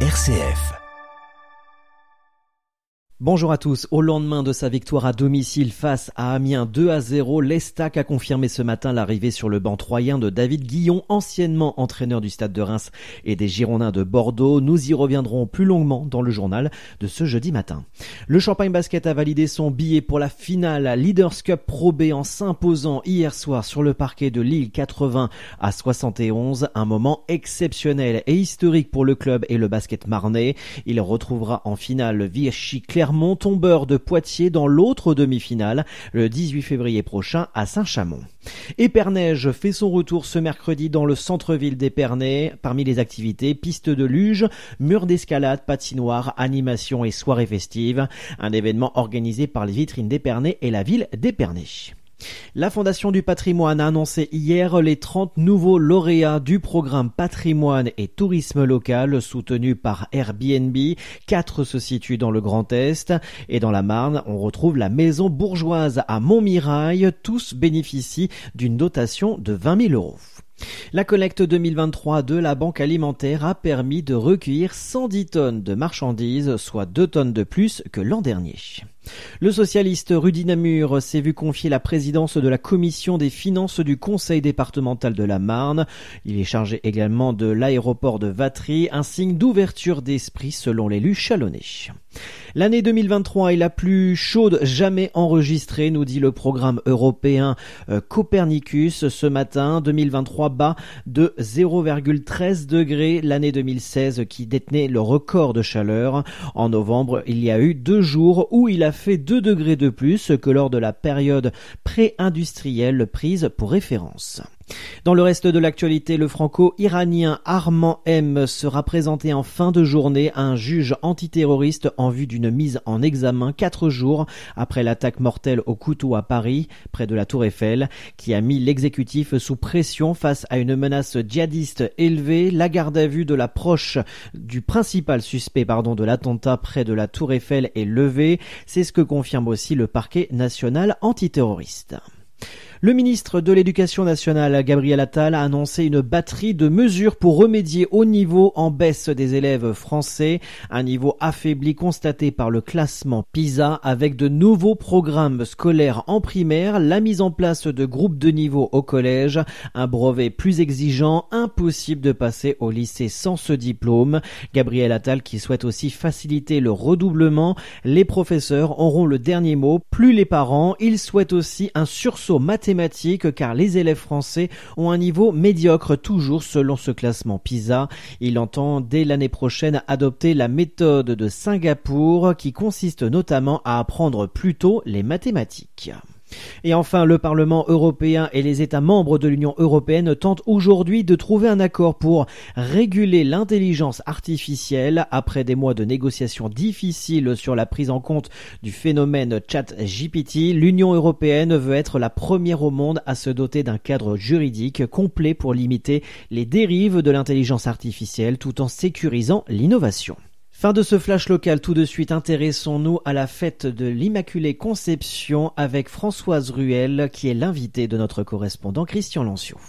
RCF. Bonjour à tous. Au lendemain de sa victoire à domicile face à Amiens 2 à 0, l'Estac a confirmé ce matin l'arrivée sur le banc troyen de David Guillon, anciennement entraîneur du Stade de Reims et des Girondins de Bordeaux. Nous y reviendrons plus longuement dans le journal de ce jeudi matin. Le Champagne Basket a validé son billet pour la finale Leaders Cup Pro B en s'imposant hier soir sur le parquet de Lille 80 à 71. Un moment exceptionnel et historique pour le club et le basket marnais. Il retrouvera en finale Vichy Claire Clermont, de Poitiers dans l'autre demi-finale le 18 février prochain à Saint-Chamond. Épernège fait son retour ce mercredi dans le centre-ville d'Épernay. Parmi les activités, piste de luge, mur d'escalade, patinoire, animation et soirée festive. Un événement organisé par les vitrines d'Épernay et la ville d'Épernay. La Fondation du patrimoine a annoncé hier les 30 nouveaux lauréats du programme patrimoine et tourisme local soutenu par Airbnb. Quatre se situent dans le Grand Est et dans la Marne, on retrouve la maison bourgeoise à Montmirail. Tous bénéficient d'une dotation de 20 000 euros. La collecte 2023 de la Banque alimentaire a permis de recueillir 110 tonnes de marchandises, soit 2 tonnes de plus que l'an dernier. Le socialiste Rudy Namur s'est vu confier la présidence de la commission des finances du conseil départemental de la Marne. Il est chargé également de l'aéroport de Vatry, un signe d'ouverture d'esprit selon l'élu chalonnais. L'année 2023 est la plus chaude jamais enregistrée, nous dit le programme européen euh, Copernicus ce matin. 2023 bas de 0,13 degrés l'année 2016 qui détenait le record de chaleur. En novembre, il y a eu deux jours où il a fait 2 degrés de plus que lors de la période pré-industrielle prise pour référence. Dans le reste de l'actualité, le franco-iranien Armand M sera présenté en fin de journée à un juge antiterroriste en vue d'une mise en examen quatre jours après l'attaque mortelle au couteau à Paris, près de la Tour Eiffel, qui a mis l'exécutif sous pression face à une menace djihadiste élevée. La garde à vue de la proche du principal suspect pardon, de l'attentat près de la Tour Eiffel est levée. C'est ce que confirme aussi le parquet national antiterroriste. Le ministre de l'Éducation nationale, Gabriel Attal, a annoncé une batterie de mesures pour remédier au niveau en baisse des élèves français, un niveau affaibli constaté par le classement PISA avec de nouveaux programmes scolaires en primaire, la mise en place de groupes de niveau au collège, un brevet plus exigeant, impossible de passer au lycée sans ce diplôme. Gabriel Attal qui souhaite aussi faciliter le redoublement, les professeurs auront le dernier mot, plus les parents, il souhaite aussi un sursaut car les élèves français ont un niveau médiocre toujours selon ce classement PISA. Il entend dès l'année prochaine adopter la méthode de Singapour qui consiste notamment à apprendre plus tôt les mathématiques. Et enfin, le Parlement européen et les États membres de l'Union européenne tentent aujourd'hui de trouver un accord pour réguler l'intelligence artificielle après des mois de négociations difficiles sur la prise en compte du phénomène chat-GPT. L'Union européenne veut être la première au monde à se doter d'un cadre juridique complet pour limiter les dérives de l'intelligence artificielle tout en sécurisant l'innovation. Fin de ce flash local, tout de suite intéressons-nous à la fête de l'Immaculée Conception avec Françoise Ruel qui est l'invitée de notre correspondant Christian Lanciot.